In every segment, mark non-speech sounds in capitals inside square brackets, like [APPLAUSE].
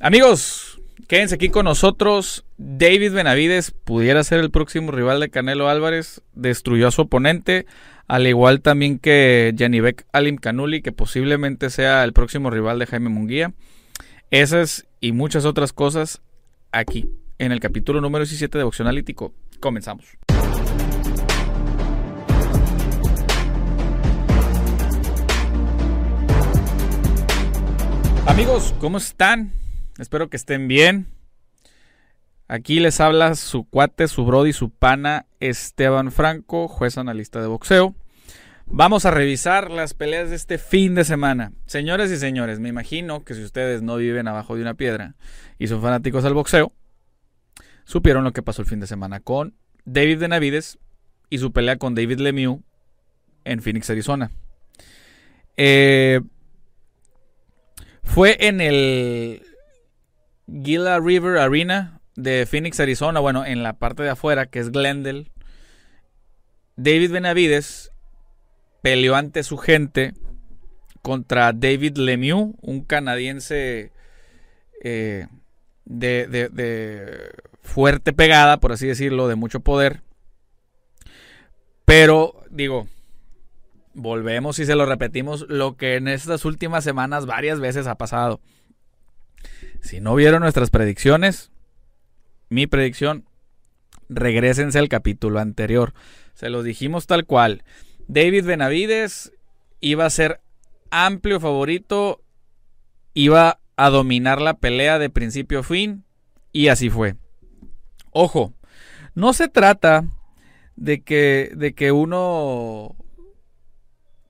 Amigos, quédense aquí con nosotros. David Benavides pudiera ser el próximo rival de Canelo Álvarez. Destruyó a su oponente. Al igual también que Janibek Alim Kanuli, que posiblemente sea el próximo rival de Jaime Munguía. Esas y muchas otras cosas aquí en el capítulo número 17 de Boxeo Analítico. Comenzamos. Amigos, ¿cómo están? Espero que estén bien. Aquí les habla su cuate, su brody, su pana Esteban Franco, juez analista de boxeo. Vamos a revisar las peleas de este fin de semana. Señores y señores, me imagino que si ustedes no viven abajo de una piedra y son fanáticos del boxeo, supieron lo que pasó el fin de semana con David Benavides y su pelea con David Lemieux en Phoenix, Arizona. Eh, fue en el Gila River Arena de Phoenix, Arizona. Bueno, en la parte de afuera, que es Glendale. David Benavides peleó ante su gente contra David Lemieux, un canadiense eh, de, de, fuerte pegada, por así decirlo, de mucho poder. Pero, digo, volvemos y se lo repetimos, lo que en estas últimas semanas varias veces ha pasado. Si no vieron nuestras predicciones, mi predicción, regresense al capítulo anterior. Se los dijimos tal cual. David Benavides iba a ser amplio favorito, iba a dominar la pelea de principio a fin, y así fue. Ojo, no se trata de que, de que uno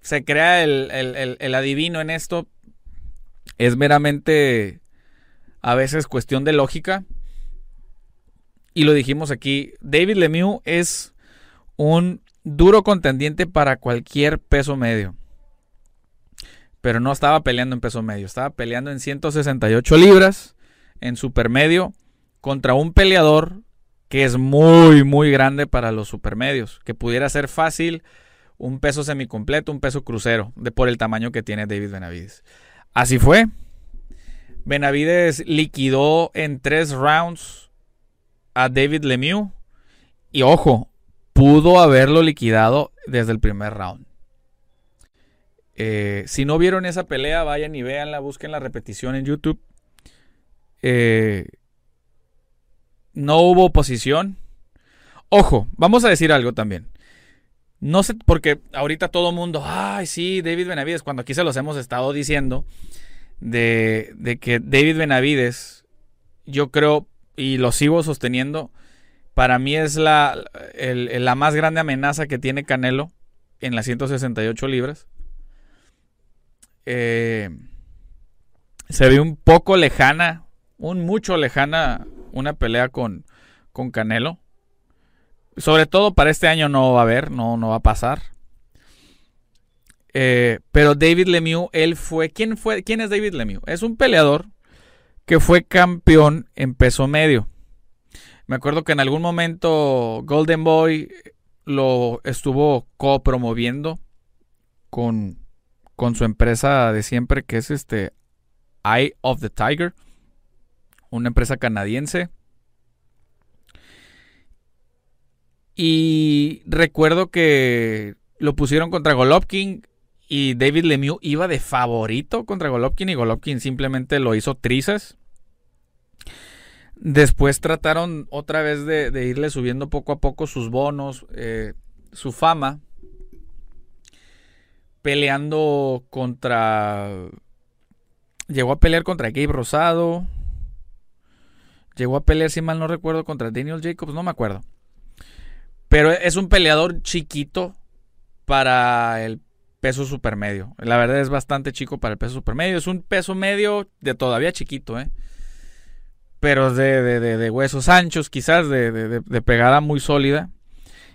se crea el, adivino en esto es meramente a veces cuestión de lógica. Y lo dijimos aquí, David Lemieux es un duro contendiente para cualquier peso medio. Pero no estaba peleando en peso medio, estaba peleando en 168 libras, en supermedio, contra un peleador que es muy, muy grande para los supermedios, que pudiera ser fácil un peso semicompleto, un peso crucero, de por el tamaño que tiene David Benavides. Así fue. Benavides liquidó en tres rounds a David Lemieux. Y ojo, pudo haberlo liquidado desde el primer round. Eh, si no vieron esa pelea, vayan y véanla, busquen la repetición en YouTube. Eh, no hubo oposición. Ojo, vamos a decir algo también. No sé, porque ahorita todo mundo, ay, sí, David Benavides, cuando aquí se los hemos estado diciendo, de, de que David Benavides, yo creo, y lo sigo sosteniendo, para mí es la, la más grande amenaza que tiene Canelo en las 168 libras. Eh, se ve un poco lejana, un mucho lejana, una pelea con, con Canelo. Sobre todo para este año no va a haber, no, no va a pasar. Eh, pero David Lemieux, él fue. ¿quién, fue. ¿Quién es David Lemieux? Es un peleador que fue campeón en peso medio. Me acuerdo que en algún momento Golden Boy lo estuvo copromoviendo con, con su empresa de siempre, que es este Eye of the Tiger, una empresa canadiense. Y recuerdo que lo pusieron contra Golovkin y David Lemieux iba de favorito contra Golovkin y Golovkin simplemente lo hizo trizas. Después trataron otra vez de, irle subiendo poco a poco sus bonos, eh, su fama, peleando contra... Llegó a pelear contra Gabe Rosado. Llegó a pelear, si mal no recuerdo, contra Daniel Jacobs, no me acuerdo. Pero es un peleador chiquito para el peso supermedio. La verdad es bastante chico para el peso supermedio. Es un peso medio de todavía chiquito, ¿eh? Pero de, de, huesos anchos, quizás, de, pegada muy sólida.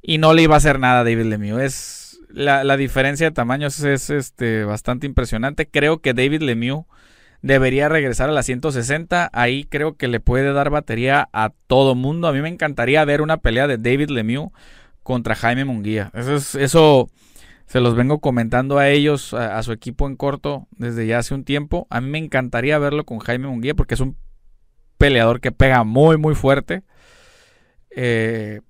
Y no le iba a hacer nada a David Lemieux. Es, la, diferencia de tamaños es este, bastante impresionante. Creo que David Lemieux debería regresar a la 160. Ahí creo que le puede dar batería a todo mundo. A mí me encantaría ver una pelea de David Lemieux contra Jaime Munguía. Eso, es, eso se los vengo comentando a ellos, a, su equipo en corto, desde ya hace un tiempo. A mí me encantaría verlo con Jaime Munguía porque es un peleador que pega muy, muy fuerte. Eh,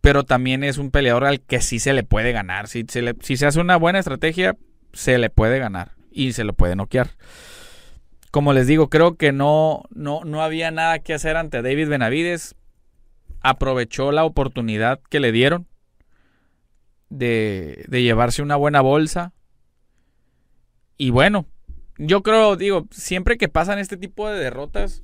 pero también es un peleador al que sí se le puede ganar. Si se, si se hace una buena estrategia, se le puede ganar y se lo puede noquear. Como les digo, creo que no, no, no había nada que hacer ante David Benavides. Aprovechó la oportunidad que le dieron de, llevarse una buena bolsa. Y bueno, yo creo, digo, siempre que pasan este tipo de derrotas,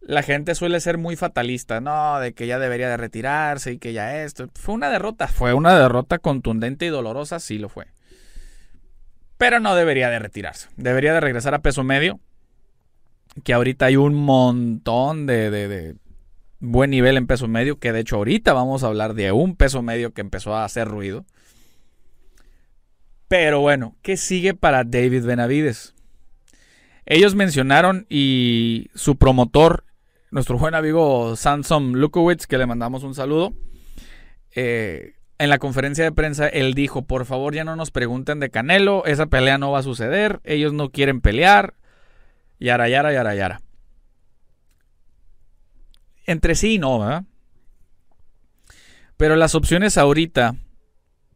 la gente suele ser muy fatalista, ¿no? De que ya debería de retirarse y que ya esto. Fue una derrota, fue una derrota contundente y dolorosa, sí lo fue. Pero no debería de retirarse. Debería de regresar a peso medio. Que ahorita hay un montón de, de buen nivel en peso medio, que de hecho ahorita vamos a hablar de un peso medio que empezó a hacer ruido. Pero bueno, ¿qué sigue para David Benavides? Ellos mencionaron y su promotor, nuestro buen amigo Samson Lukowitz, que le mandamos un saludo, eh, en la conferencia de prensa él dijo, por favor ya no nos pregunten de Canelo, esa pelea no va a suceder, ellos no quieren pelear, yara, yara, yara, yara entre sí no, ¿verdad? Pero las opciones ahorita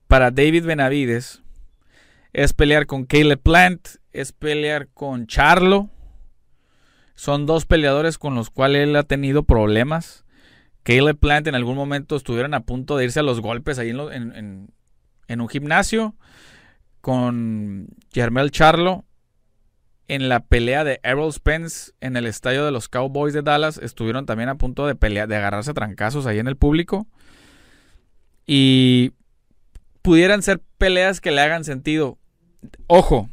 para David Benavides es pelear con Caleb Plant, es pelear con Charlo. Son dos peleadores con los cuales él ha tenido problemas. Caleb Plant en algún momento estuvieron a punto de irse a los golpes ahí en, un gimnasio. Con Jermel Charlo en la pelea de Errol Spence en el estadio de los Cowboys de Dallas estuvieron también a punto de pelear, de agarrarse trancazos ahí en el público. Y pudieran ser peleas que le hagan sentido. Ojo.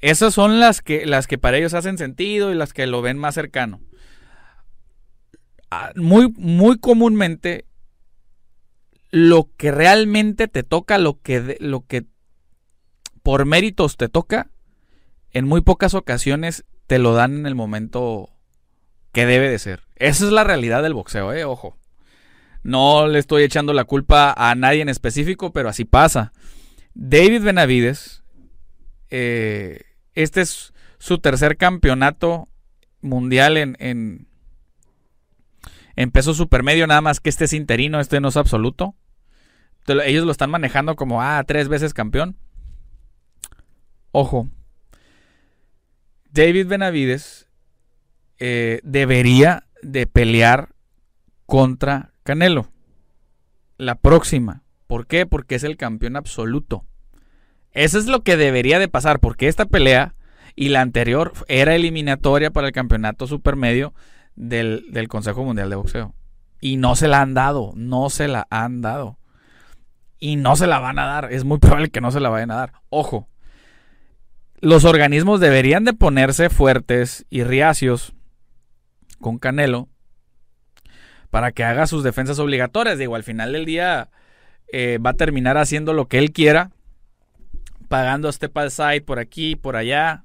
Esas son las que, las que para ellos hacen sentido y las que lo ven más cercano. Ah, muy, muy comúnmente lo que realmente te toca, lo que, lo que por méritos te toca, en muy pocas ocasiones te lo dan en el momento que debe de ser. Esa es la realidad del boxeo, eh, ojo. No le estoy echando la culpa a nadie en específico, pero así pasa. David Benavides, eh, este es su tercer campeonato mundial en, en, peso supermedio, nada más que este es interino, este no es absoluto. Ellos lo están manejando como, ah, tres veces campeón. Ojo, David Benavides eh, debería de pelear contra Canelo. La próxima. ¿Por qué? Porque es el campeón absoluto. Eso es lo que debería de pasar, porque esta pelea y la anterior era eliminatoria para el campeonato supermedio del, del Consejo Mundial de Boxeo. Y no se la han dado, no se la han dado. Y no se la van a dar. Es muy probable que no se la vayan a dar. Ojo, los organismos deberían de ponerse fuertes y riacios con Canelo para que haga sus defensas obligatorias. Digo, al final del día eh, va a terminar haciendo lo que él quiera, pagando step aside por aquí, por allá.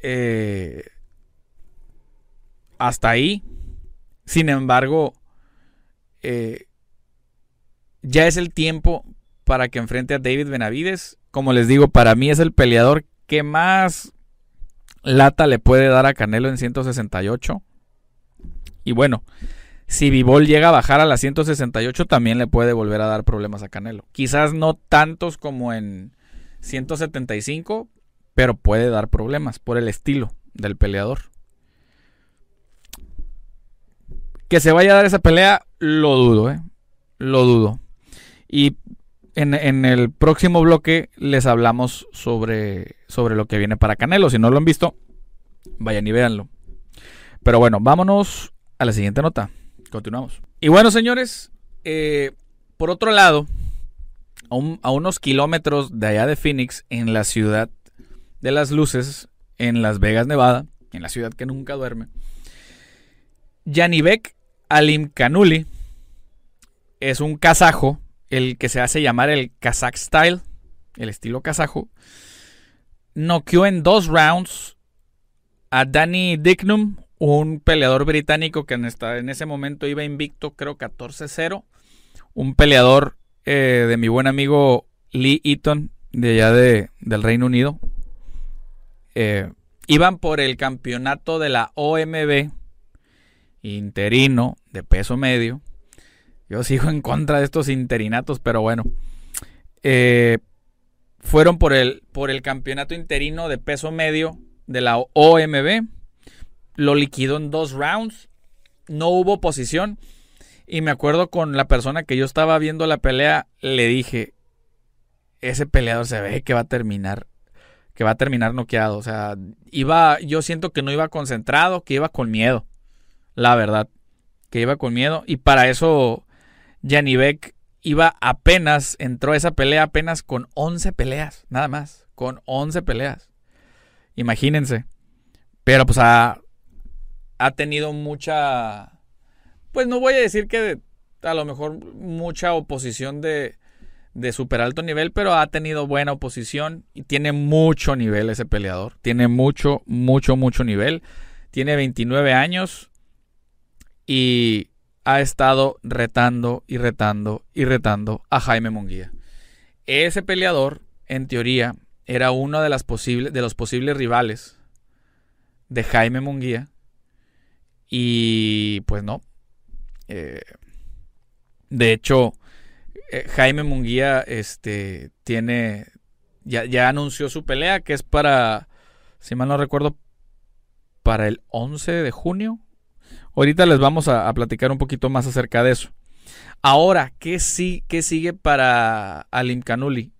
Eh, hasta ahí. Sin embargo, eh, ya es el tiempo para que enfrente a David Benavides como les digo, para mí es el peleador que más lata le puede dar a Canelo en 168. Y bueno, si Vivol llega a bajar a la 168, también le puede volver a dar problemas a Canelo. Quizás no tantos como en 175, pero puede dar problemas por el estilo del peleador. Que se vaya a dar esa pelea, lo dudo, ¿eh? Lo dudo. Y en, el próximo bloque les hablamos sobre, sobre lo que viene para Canelo. Si no lo han visto, vayan y véanlo. Pero bueno, vámonos a la siguiente nota. Continuamos. Y bueno, señores, eh, por otro lado, a, unos kilómetros de allá de Phoenix, en la ciudad de las luces, en Las Vegas, Nevada, en la ciudad que nunca duerme. Yanibek Alimkanuli es un kazajo, el que se hace llamar el Kazakh Style, el estilo kazajo. Noqueó en dos rounds a Danny Dignum, un peleador británico que en, ese momento iba invicto, creo 14-0. Un peleador eh, de mi buen amigo Lee Eaton, de allá de, del Reino Unido. Eh, iban por el campeonato de la OMB interino de peso medio. Yo sigo en contra de estos interinatos, pero bueno. Eh, fueron por el, por el campeonato interino de peso medio de la OMB. Lo liquidó en dos rounds. No hubo posición. Y me acuerdo con la persona que yo estaba viendo la pelea, le dije, ese peleador se ve que va a terminar, que va a terminar noqueado. O sea, iba, yo siento que no iba concentrado, que iba con miedo. La verdad, que iba con miedo. Y para eso, Beck iba apenas, entró a esa pelea apenas con 11 peleas, nada más, con 11 peleas. Imagínense. Pero pues ha, ha tenido mucha pues no voy a decir que a lo mejor mucha oposición de, de super alto nivel, pero ha tenido buena oposición y tiene mucho nivel ese peleador. Tiene mucho, mucho, mucho nivel. Tiene 29 años y ha estado retando y retando y retando a Jaime Munguía. Ese peleador, en teoría, era uno de, las de los posibles rivales de Jaime Munguía. Y pues no, eh, de hecho, eh, Jaime Munguía este, tiene. Ya, ya, anunció su pelea, que es para. Si mal no recuerdo, para el 11 de junio. Ahorita les vamos a, platicar un poquito más acerca de eso. Ahora, ¿qué, sí, qué sigue para Alim Kanuli?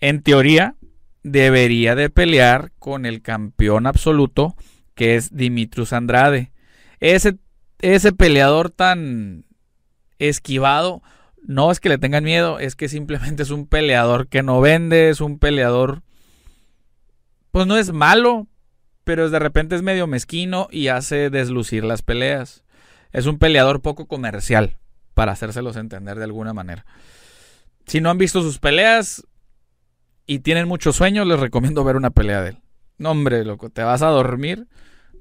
En teoría, debería de pelear con el campeón absoluto, que es Dimitrus Andrade. Ese ese peleador tan esquivado, no es que le tengan miedo, es que simplemente es un peleador que no vende, es un peleador, pues no es malo, pero de repente es medio mezquino y hace deslucir las peleas. Es un peleador poco comercial, para hacérselos entender de alguna manera. Si no han visto sus peleas y tienen muchos sueños, les recomiendo ver una pelea de él. No, hombre, loco, te vas a dormir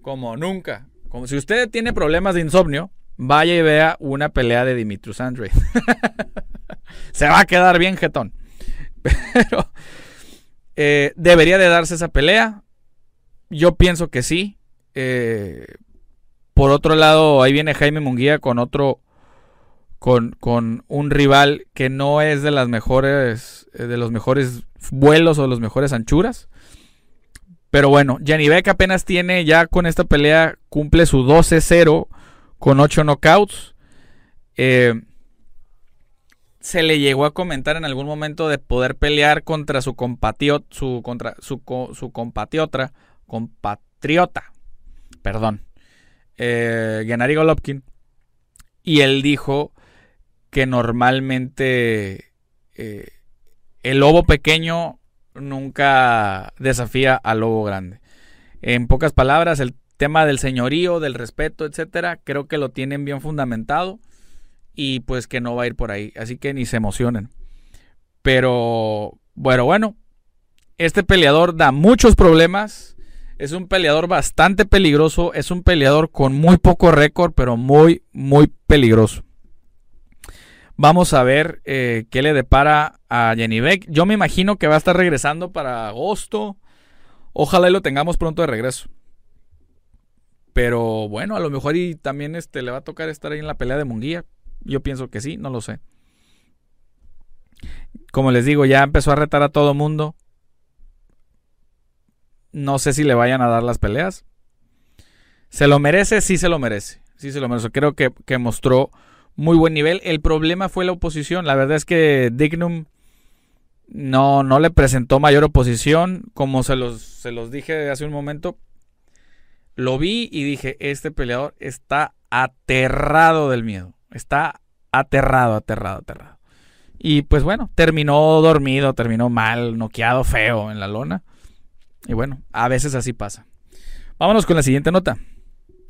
como nunca. Como si usted tiene problemas de insomnio, vaya y vea una pelea de Dimitrius Andre. [LAUGHS] Se va a quedar bien jetón. [LAUGHS] Pero eh, debería de darse esa pelea. Yo pienso que sí. Eh, por otro lado, ahí viene Jaime Munguía con otro. Con, con, un rival que no es de las mejores. Eh, de los mejores vuelos o de las mejores anchuras. Pero bueno, Beck apenas tiene, ya con esta pelea, cumple su 12-0 con 8 knockouts. Eh, se le llegó a comentar en algún momento de poder pelear contra su compatriota, su, contra, su, su compatriota, compatriota, perdón, eh, Gennady. Y él dijo que normalmente eh, el lobo pequeño nunca desafía al lobo grande. En pocas palabras, el tema del señorío, del respeto, etcétera, creo que lo tienen bien fundamentado y pues que no va a ir por ahí. Así que ni se emocionen. Pero bueno, bueno, este peleador da muchos problemas. Es un peleador bastante peligroso. Es un peleador con muy poco récord, pero muy, muy peligroso. Vamos a ver eh, qué le depara a Jenny Beck. Yo me imagino que va a estar regresando para agosto. Ojalá y lo tengamos pronto de regreso. Pero bueno, a lo mejor y también este, le va a tocar estar ahí en la pelea de Munguía. Yo pienso que sí, no lo sé. Como les digo, ya empezó a retar a todo mundo. No sé si le vayan a dar las peleas. ¿Se lo merece? Sí se lo merece. Sí se lo merece. Creo que, que mostró muy buen nivel. El problema fue la oposición. La verdad es que Dignum no, no le presentó mayor oposición. Como se los, se los dije hace un momento. Lo vi y dije, este peleador está aterrado del miedo. Está aterrado, aterrado, aterrado. Y pues bueno, terminó dormido, terminó mal, noqueado, feo en la lona. Y bueno, a veces así pasa. Vámonos con la siguiente nota.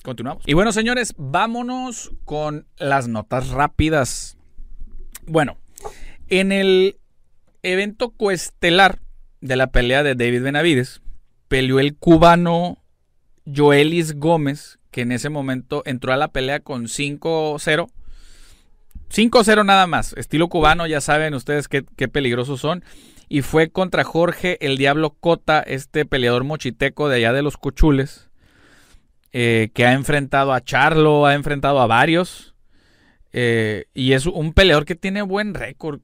Continuamos. Y bueno, señores, vámonos con las notas rápidas. Bueno, en el evento coestelar de la pelea de David Benavides, peleó el cubano Joelis Gómez, que en ese momento entró a la pelea con 5-0. 5-0 nada más, estilo cubano, ya saben ustedes qué, peligrosos son. Y fue contra Jorge el Diablo Cota, este peleador mochiteco de allá de los Cuchules, eh, que ha enfrentado a Charlo, ha enfrentado a varios. Eh, y es un peleador que tiene buen récord.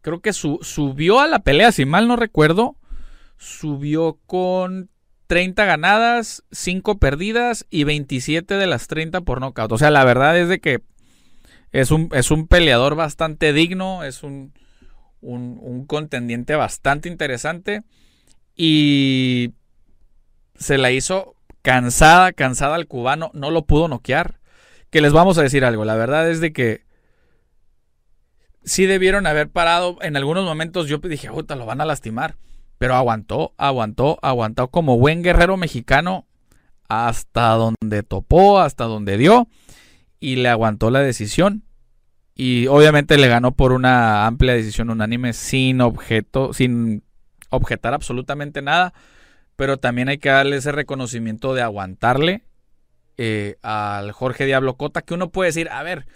Creo que subió a la pelea, si mal no recuerdo. Subió con 30 ganadas, 5 perdidas y 27 de las 30 por nocaut. O sea, la verdad es de que es un, es un peleador bastante digno, es un, un, contendiente bastante interesante y se la hizo cansada, cansada al cubano, no lo pudo noquear. Que les vamos a decir algo, la verdad es de que sí debieron haber parado. En algunos momentos yo dije, puta, lo van a lastimar. Pero aguantó, aguantó, aguantó como buen guerrero mexicano hasta donde topó, hasta donde dio y le aguantó la decisión. Y obviamente le ganó por una amplia decisión unánime sin objeto, sin objetar absolutamente nada. Pero también hay que darle ese reconocimiento de aguantarle eh, al Jorge Diablo Cota, que uno puede decir, a ver,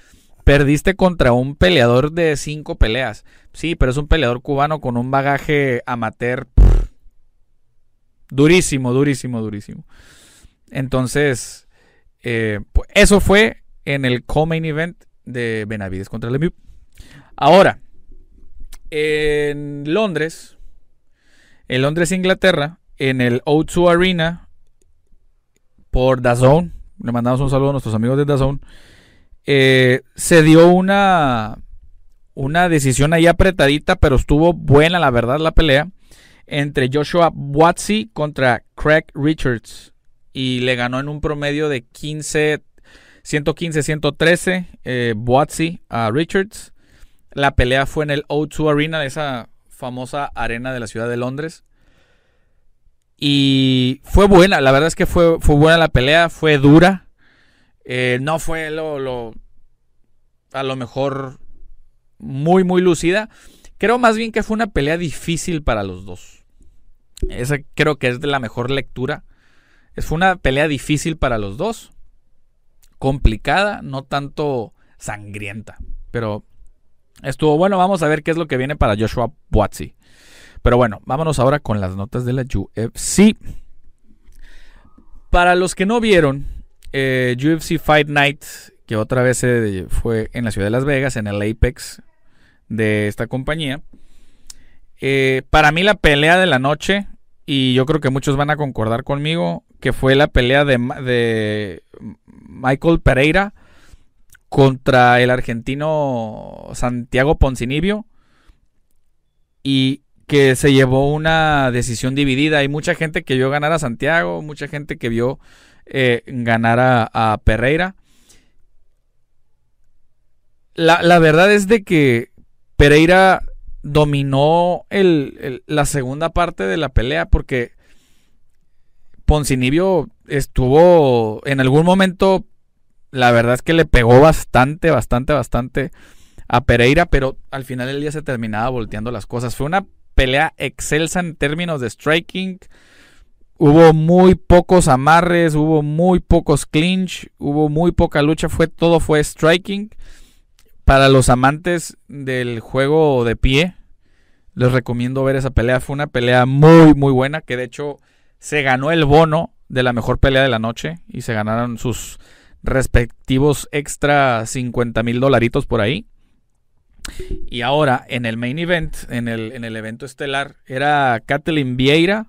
Perdiste contra un peleador de cinco peleas. Sí, pero es un peleador cubano con un bagaje amateur durísimo, durísimo, durísimo. Entonces, eh, pues, eso fue en el co-main event de Benavides contra Lemieux. Ahora, en Londres, en Londres, Inglaterra, en el O2 Arena, por DAZN, le mandamos un saludo a nuestros amigos de DAZN, eh, se dio una, una decisión ahí apretadita, pero estuvo buena la verdad la pelea entre Joshua Watsi contra Craig Richards y le ganó en un promedio de 15 115-113 eh, a Richards. La pelea fue en el O2 Arena, esa famosa arena de la ciudad de Londres. Y fue buena, la verdad es que fue, fue buena la pelea, fue dura. Eh, no fue lo, a lo mejor muy, muy lucida. Creo más bien que fue una pelea difícil para los dos. Esa creo que es de la mejor lectura. Fue una pelea difícil para los dos. Complicada, no tanto sangrienta. Pero estuvo bueno. Vamos a ver qué es lo que viene para Joshua Buatsi. Pero bueno, vámonos ahora con las notas de la UFC. Para los que no vieron, eh, UFC Fight Night, que otra vez fue en la ciudad de Las Vegas, en el Apex de esta compañía. Eh, para mí la pelea de la noche, y yo creo que muchos van a concordar conmigo, que fue la pelea de, Michael Pereira contra el argentino Santiago Poncinibio. Y que se llevó una decisión dividida. Hay mucha gente que vio ganar a Santiago, mucha gente que vio eh, ganar a, Pereira. La, verdad es de que Pereira dominó la segunda parte de la pelea porque Poncinibio estuvo en algún momento, la verdad es que le pegó bastante, bastante, bastante a Pereira, pero al final del día se terminaba volteando las cosas. Fue una pelea excelsa en términos de striking, Hubo muy pocos amarres, hubo muy pocos clinch, hubo muy poca lucha, fue todo fue striking. Para los amantes del juego de pie, les recomiendo ver esa pelea. Fue una pelea muy muy buena que de hecho se ganó el bono de la mejor pelea de la noche y se ganaron sus respectivos extra 50 mil dolaritos por ahí. Y ahora en el main event, en el, en el evento estelar, era Kathleen Vieira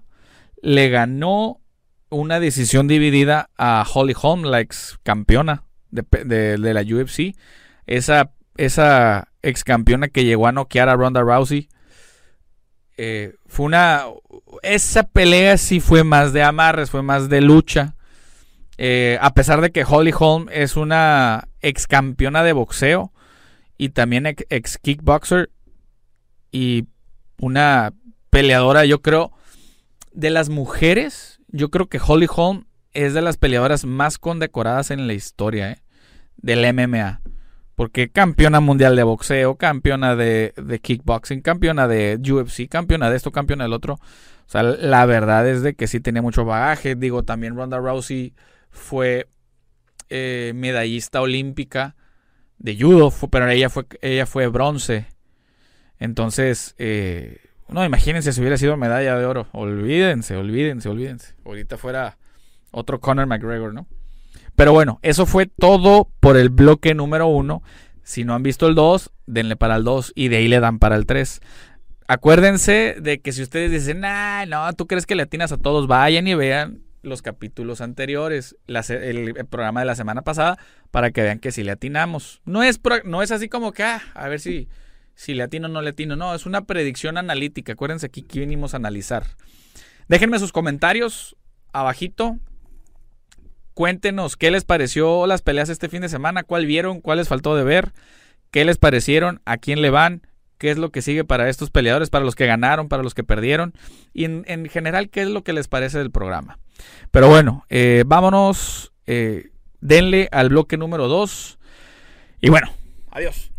le ganó una decisión dividida a Holly Holm, la ex campeona de, la UFC. Esa, esa ex campeona que llegó a noquear a Ronda Rousey. Eh, fue una. Esa pelea sí fue más de amarres, fue más de lucha. Eh, a pesar de que Holly Holm es una ex campeona de boxeo y también ex kickboxer, y una peleadora, yo creo, de las mujeres, yo creo que Holly Holm es de las peleadoras más condecoradas en la historia ¿eh? del MMA. Porque campeona mundial de boxeo, campeona de, kickboxing, campeona de UFC, campeona de esto, campeona del otro. O sea, la verdad es de que sí tenía mucho bagaje. Digo, también Ronda Rousey fue eh, medallista olímpica de judo, pero ella fue, ella fue bronce. Entonces, eh, no, imagínense si hubiera sido medalla de oro. Olvídense, olvídense, olvídense. Ahorita fuera otro Conor McGregor, ¿no? Pero bueno, eso fue todo por el bloque número uno. Si no han visto el 2, denle para el 2 y de ahí le dan para el 3. Acuérdense de que si ustedes dicen, nah, no, tú crees que le atinas a todos, vayan y vean los capítulos anteriores, el, programa de la semana pasada, para que vean que si le atinamos. No es, no es así como que, ah, a ver si, si le atino o no le atino. No, es una predicción analítica. Acuérdense aquí que vinimos a analizar. Déjenme sus comentarios abajito. Cuéntenos qué les pareció las peleas este fin de semana, cuál vieron, cuál les faltó de ver, qué les parecieron, a quién le van, qué es lo que sigue para estos peleadores, para los que ganaron, para los que perdieron y en, general qué es lo que les parece del programa. Pero bueno, eh, vámonos, eh, denle al bloque número 2 y bueno, adiós.